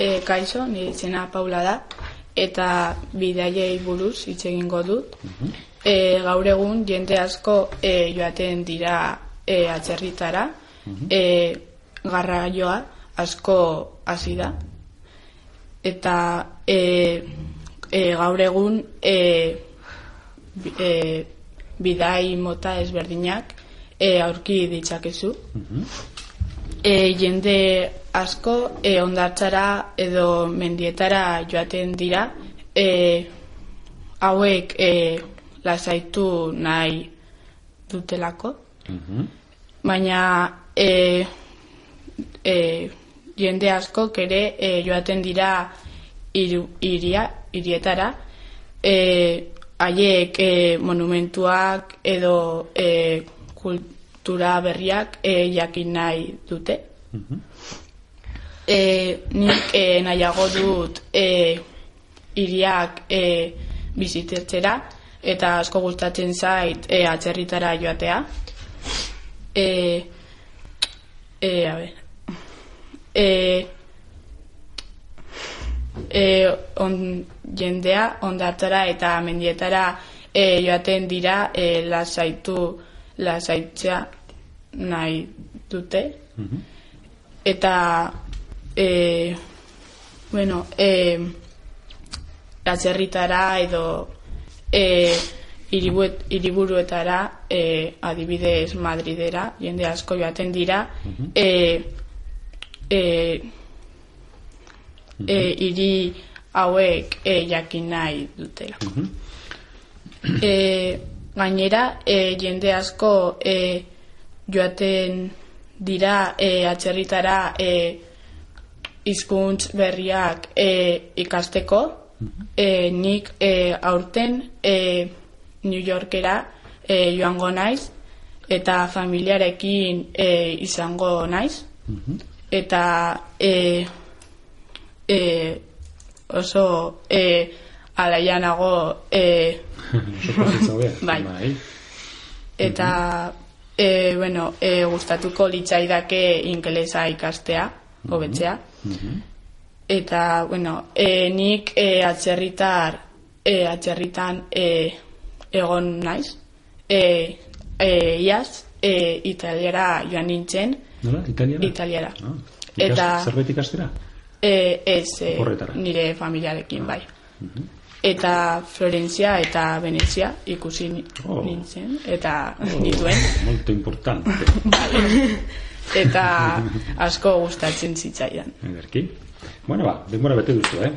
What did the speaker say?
E, kaixo, nire izena Paula da, eta bidaiei buruz hitz egingo dut. E, gaur egun jende asko e, joaten dira e, atzerritara, e, garraioa asko hasi da. Eta e, e, gaur egun e, e, bidai mota ezberdinak e, aurki ditzakezu. E, jende asko e, ondartzara edo mendietara joaten dira. E, hauek e, lasaitu nahi dutelako. Baina e, e, jende askok ere e, joaten dira hiru- hiria, hirietara. E, haiek e, monumentuak edo e, kultura berriak e, jakin nahi dute e, nik e, nahiago dut e, iriak e, bizitetzera eta asko gustatzen zait e, atzerritara joatea. E, e, a ber e, e, on, jendea ondartara eta mendietara e, joaten dira e, lasaitu lasaitzea nahi dute. Eta e, bueno e, atzerritara edo e, hiribuet- hiriburuetara e, adibidez Madridera jende asko joaten dira e, e, e, hiri hauek e, jakin nahi dutelako. E, gainera, e, jende asko e, joaten dira e, atzerritara e, hizkuntz berriak e, ikasteko. E, nik e, aurten e, New Yorkera e, joango naiz eta familiarekin e, izango naiz eta e, e, oso e, alaianago e, Bai. eta e, bueno, e, gustatuko litzaidake ingelesa ikastea, hobetzea. Eta, bueno, e, nik e, atzerritar, e, atzerritan e, egon naiz. E, e, iaz, e, italiara joan nintzen, Nola, italiara? italiara. Ah, ikas, Eta- Zerbait ikastera? E, ez, e, Horretara. nire familiarekin bai. Eta Florentzia eta Venezia ikusi Oh. nintzen, eta nituen. Molto importante. eta asko gustatzen zitzaidan. Ederki. Bueno, ba, denbora bete duzu, eh?